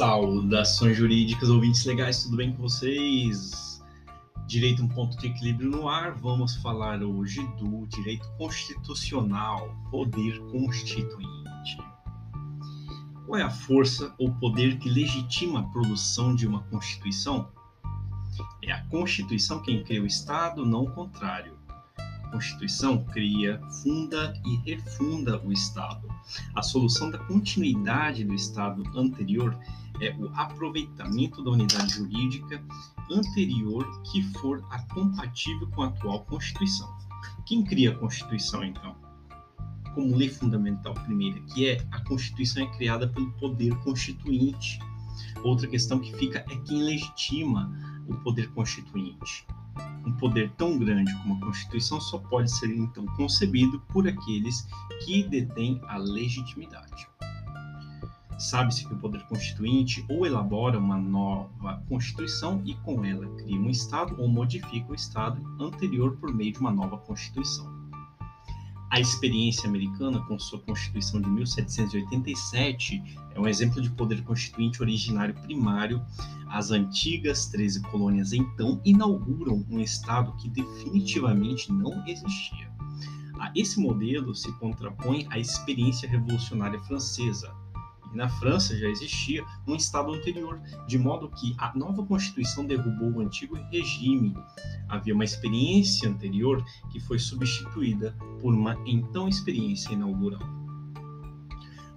Saudações jurídicas, ouvintes legais, tudo bem com vocês? Direito um ponto de equilíbrio no ar. Vamos falar hoje do direito constitucional, poder constituinte. Qual é a força ou poder que legitima a produção de uma constituição? É a Constituição quem cria o Estado, não o contrário. Constituição cria, funda e refunda o Estado. A solução da continuidade do Estado anterior é o aproveitamento da unidade jurídica anterior que for a compatível com a atual Constituição. Quem cria a Constituição, então? Como lei fundamental primeira, que é a Constituição é criada pelo poder constituinte. Outra questão que fica é quem legitima o poder constituinte. Um poder tão grande como a Constituição só pode ser então concebido por aqueles que detêm a legitimidade. Sabe-se que o poder constituinte ou elabora uma nova Constituição e com ela cria um Estado ou modifica o Estado anterior por meio de uma nova Constituição. A experiência americana, com sua Constituição de 1787, é um exemplo de poder constituinte originário primário. As antigas 13 colônias, então, inauguram um Estado que definitivamente não existia. A esse modelo se contrapõe a experiência revolucionária francesa, e na França já existia um Estado anterior, de modo que a nova Constituição derrubou o antigo regime. Havia uma experiência anterior que foi substituída por uma então experiência inaugural.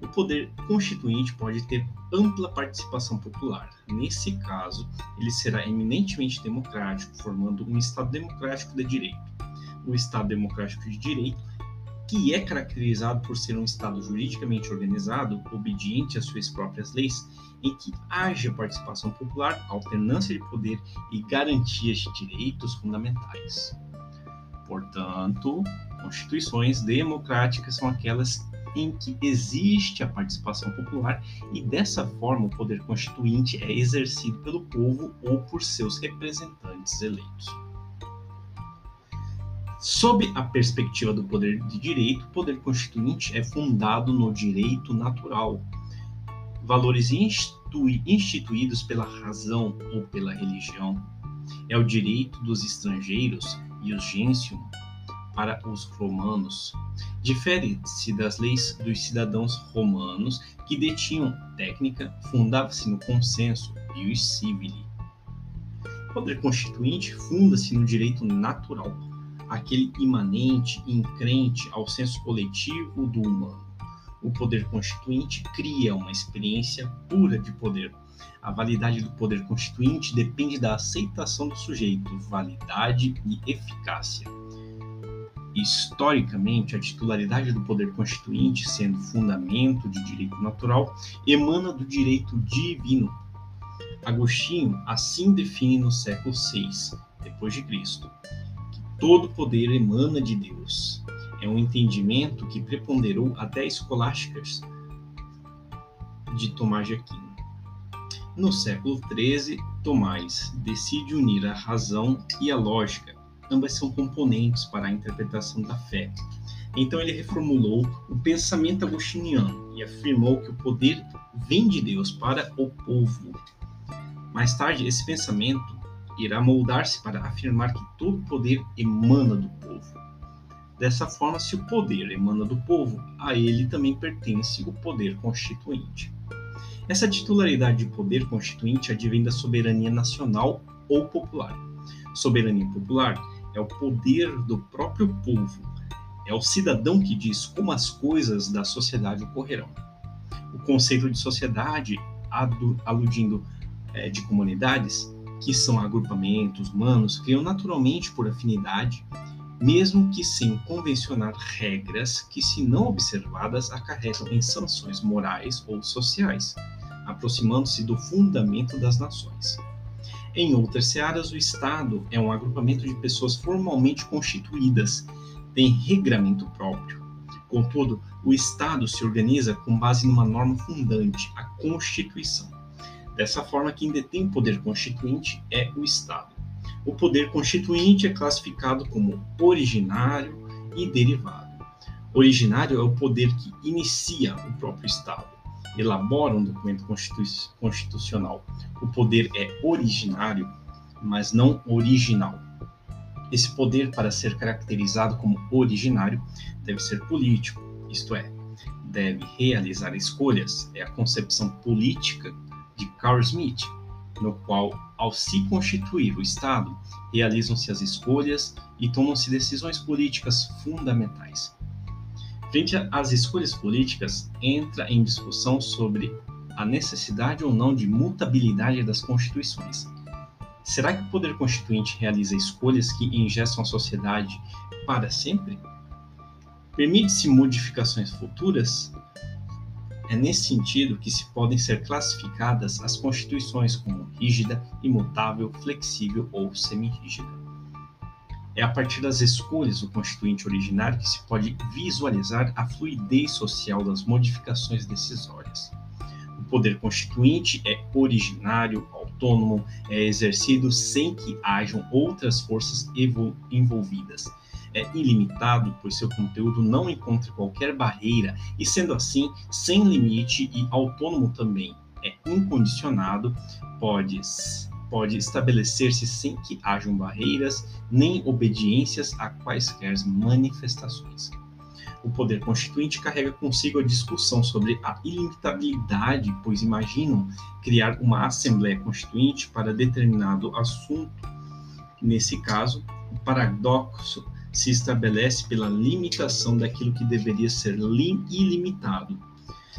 O poder constituinte pode ter ampla participação popular. Nesse caso, ele será eminentemente democrático, formando um Estado democrático de direito. O Estado democrático de direito que é caracterizado por ser um Estado juridicamente organizado, obediente às suas próprias leis, em que haja participação popular, alternância de poder e garantias de direitos fundamentais. Portanto, constituições democráticas são aquelas em que existe a participação popular e dessa forma o poder constituinte é exercido pelo povo ou por seus representantes eleitos. Sob a perspectiva do poder de direito, o poder constituinte é fundado no direito natural. Valores instituídos pela razão ou pela religião. É o direito dos estrangeiros e o gentium para os romanos. Difere-se das leis dos cidadãos romanos que detinham técnica, fundava-se no consenso e o civili. O poder constituinte funda-se no direito natural aquele imanente e incrente ao senso coletivo do humano. O poder constituinte cria uma experiência pura de poder. A validade do poder constituinte depende da aceitação do sujeito, validade e eficácia. Historicamente, a titularidade do poder constituinte, sendo fundamento de direito natural, emana do direito divino. Agostinho assim define no século VI Cristo todo poder emana de Deus. É um entendimento que preponderou até escolásticas de Tomás de Aquino. No século XIII, Tomás decide unir a razão e a lógica. Ambas são componentes para a interpretação da fé. Então ele reformulou o pensamento agostiniano e afirmou que o poder vem de Deus para o povo. Mais tarde, esse pensamento irá moldar-se para afirmar que todo poder emana do povo. Dessa forma, se o poder emana do povo, a ele também pertence o poder constituinte. Essa titularidade de poder constituinte advém da soberania nacional ou popular. Soberania popular é o poder do próprio povo, é o cidadão que diz como as coisas da sociedade ocorrerão. O conceito de sociedade, aludindo é, de comunidades, que são agrupamentos humanos, criam naturalmente por afinidade, mesmo que sem convencionar regras que, se não observadas, acarretam em sanções morais ou sociais, aproximando-se do fundamento das nações. Em outras searas, o Estado é um agrupamento de pessoas formalmente constituídas, tem regramento próprio. Contudo, o Estado se organiza com base numa norma fundante, a Constituição. Dessa forma, quem detém o poder constituinte é o Estado. O poder constituinte é classificado como originário e derivado. Originário é o poder que inicia o próprio Estado. elabora um documento constitucional. O poder é originário, mas não original. Esse poder, para ser caracterizado como originário, deve ser político, isto é, deve realizar escolhas. É a concepção política de Carl Smith, no qual, ao se constituir o Estado, realizam-se as escolhas e tomam-se decisões políticas fundamentais. Frente às escolhas políticas, entra em discussão sobre a necessidade ou não de mutabilidade das constituições. Será que o poder constituinte realiza escolhas que engestam a sociedade para sempre? Permite-se modificações futuras? É nesse sentido que se podem ser classificadas as constituições como rígida, imutável, flexível ou semi-rígida. É a partir das escolhas do constituinte originário que se pode visualizar a fluidez social das modificações decisórias. O poder constituinte é originário, autônomo, é exercido sem que hajam outras forças envolvidas. É ilimitado, pois seu conteúdo não encontra qualquer barreira e, sendo assim, sem limite e autônomo também. É incondicionado, pode pode estabelecer-se sem que hajam barreiras nem obediências a quaisquer manifestações. O poder constituinte carrega consigo a discussão sobre a ilimitabilidade, pois imaginam criar uma Assembleia Constituinte para determinado assunto. Nesse caso, o paradoxo se estabelece pela limitação daquilo que deveria ser ilimitado,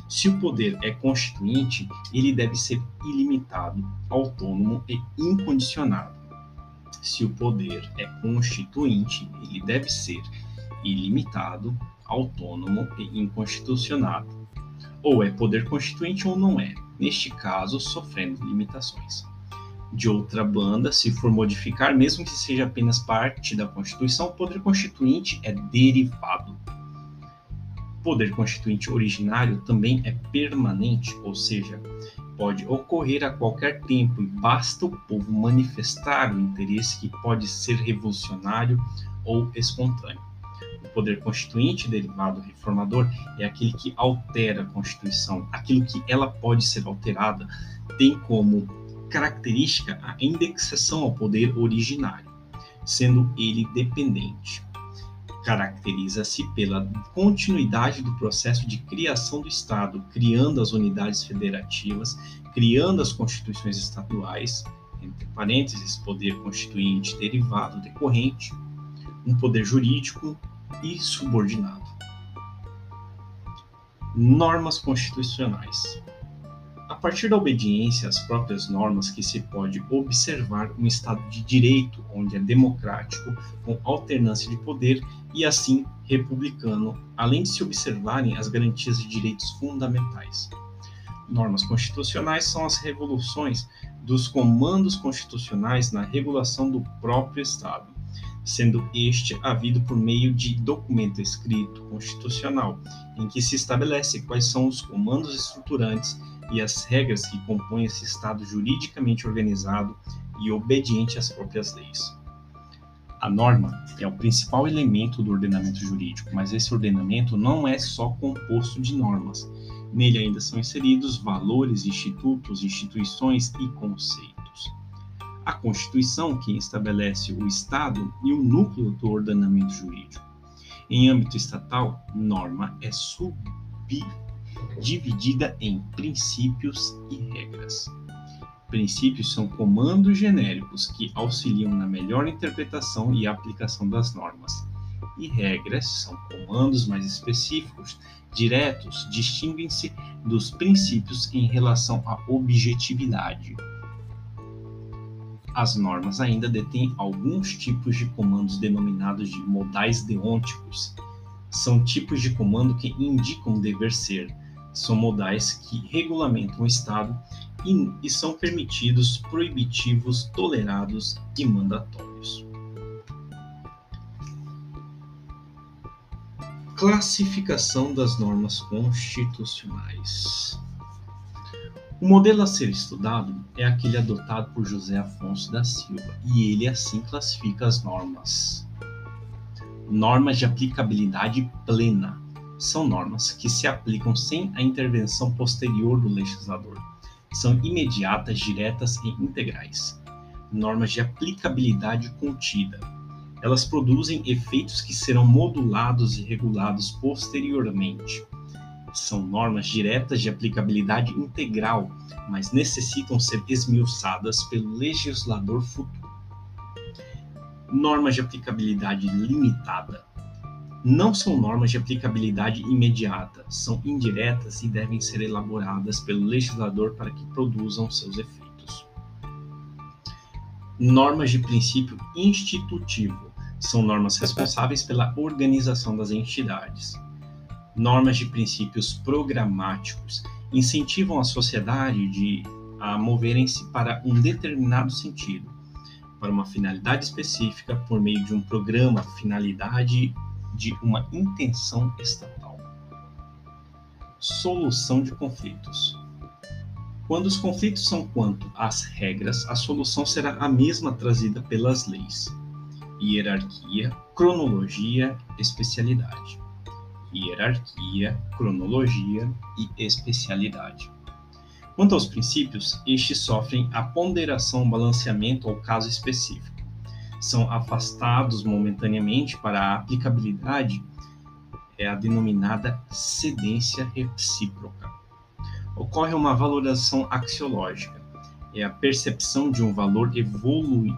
se o poder é constituinte, ele deve ser ilimitado, autônomo e incondicionado. Se o poder é constituinte, ele deve ser ilimitado, autônomo e inconstitucionado. Ou é poder constituinte ou não é, neste caso, sofrendo limitações. De outra banda, se for modificar, mesmo que seja apenas parte da Constituição, o poder constituinte é derivado poder constituinte originário também é permanente, ou seja, pode ocorrer a qualquer tempo e basta o povo manifestar o interesse que pode ser revolucionário ou espontâneo. O poder constituinte derivado reformador é aquele que altera a Constituição, aquilo que ela pode ser alterada, tem como característica a indexação ao poder originário, sendo ele dependente caracteriza-se pela continuidade do processo de criação do Estado, criando as unidades federativas, criando as constituições estaduais, entre parênteses, poder constituinte derivado decorrente, um poder jurídico e subordinado. Normas constitucionais. A partir da obediência às próprias normas que se pode observar um Estado de direito, onde é democrático, com alternância de poder e assim republicano, além de se observarem as garantias de direitos fundamentais. Normas constitucionais são as revoluções dos comandos constitucionais na regulação do próprio Estado, sendo este havido por meio de documento escrito constitucional, em que se estabelece quais são os comandos estruturantes e as regras que compõem esse Estado juridicamente organizado e obediente às próprias leis. A norma é o principal elemento do ordenamento jurídico, mas esse ordenamento não é só composto de normas. Nele ainda são inseridos valores, institutos, instituições e conceitos. A Constituição, que estabelece o Estado e o núcleo do ordenamento jurídico. Em âmbito estatal, norma é sub dividida em princípios e regras. Princípios são comandos genéricos que auxiliam na melhor interpretação e aplicação das normas. E regras são comandos mais específicos, diretos, distinguem-se dos princípios em relação à objetividade. As normas ainda detêm alguns tipos de comandos denominados de modais deonticos. São tipos de comando que indicam dever ser, são modais que regulamentam o Estado e, e são permitidos, proibitivos, tolerados e mandatórios. Classificação das normas constitucionais. O modelo a ser estudado é aquele adotado por José Afonso da Silva, e ele assim classifica as normas. Normas de aplicabilidade plena são normas que se aplicam sem a intervenção posterior do legislador. São imediatas, diretas e integrais. Normas de aplicabilidade contida. Elas produzem efeitos que serão modulados e regulados posteriormente. São normas diretas de aplicabilidade integral, mas necessitam ser esmiuçadas pelo legislador futuro. Normas de aplicabilidade limitada não são normas de aplicabilidade imediata, são indiretas e devem ser elaboradas pelo legislador para que produzam seus efeitos. Normas de princípio institutivo são normas responsáveis pela organização das entidades. Normas de princípios programáticos incentivam a sociedade de, a moverem-se para um determinado sentido, para uma finalidade específica por meio de um programa, finalidade de uma intenção estatal. Solução de conflitos. Quando os conflitos são quanto às regras, a solução será a mesma trazida pelas leis. Hierarquia, cronologia, especialidade. Hierarquia, cronologia e especialidade. Quanto aos princípios, estes sofrem a ponderação, balanceamento ao caso específico são afastados momentaneamente para a aplicabilidade é a denominada cedência recíproca. Ocorre uma valoração axiológica, é a percepção de um valor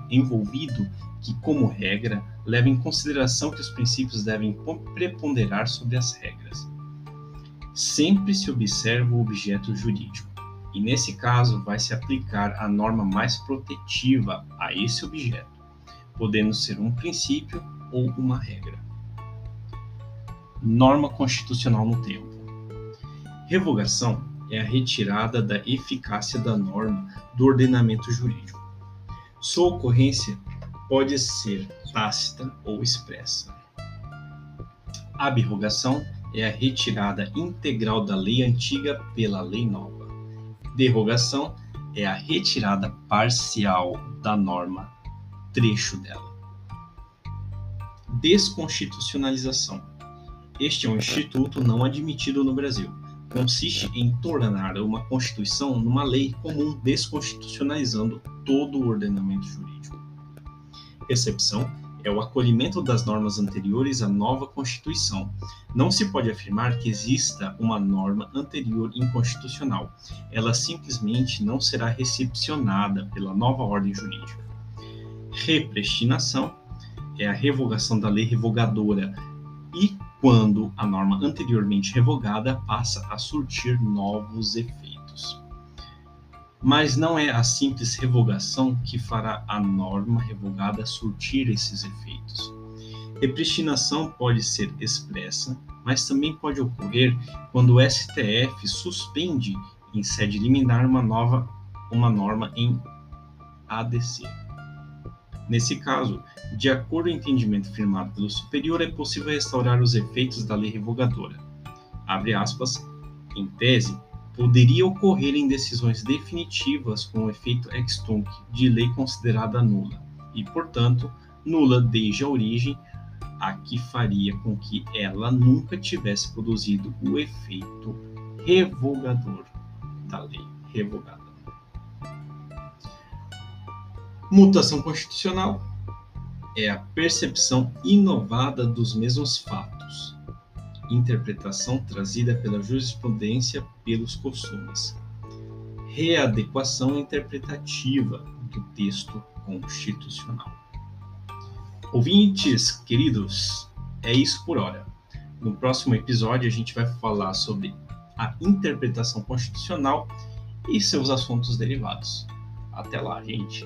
envolvido que, como regra, leva em consideração que os princípios devem preponderar sobre as regras. Sempre se observa o objeto jurídico, e nesse caso vai se aplicar a norma mais protetiva a esse objeto podendo ser um princípio ou uma regra. Norma constitucional no tempo. Revogação é a retirada da eficácia da norma do ordenamento jurídico. Sua ocorrência pode ser tácita ou expressa. Abrogação é a retirada integral da lei antiga pela lei nova. Derrogação é a retirada parcial da norma trecho dela. Desconstitucionalização. Este é um instituto não admitido no Brasil. Consiste em tornar uma Constituição numa lei comum, desconstitucionalizando todo o ordenamento jurídico. Recepção é o acolhimento das normas anteriores à nova Constituição. Não se pode afirmar que exista uma norma anterior inconstitucional. Ela simplesmente não será recepcionada pela nova ordem jurídica. Repristinação é a revogação da lei revogadora e quando a norma anteriormente revogada passa a surtir novos efeitos. Mas não é a simples revogação que fará a norma revogada surtir esses efeitos. Repristinação pode ser expressa, mas também pode ocorrer quando o STF suspende em sede liminar uma nova uma norma em ADC. Nesse caso, de acordo com o entendimento firmado pelo superior, é possível restaurar os efeitos da lei revogadora. Abre aspas, em tese, poderia ocorrer em decisões definitivas com efeito ex tunc de lei considerada nula, e, portanto, nula desde a origem, a que faria com que ela nunca tivesse produzido o efeito revogador da lei revogada. Mutação constitucional é a percepção inovada dos mesmos fatos, interpretação trazida pela jurisprudência pelos costumes, readequação interpretativa do texto constitucional. Ouvintes queridos, é isso por hora. No próximo episódio a gente vai falar sobre a interpretação constitucional e seus assuntos derivados. Até lá, gente.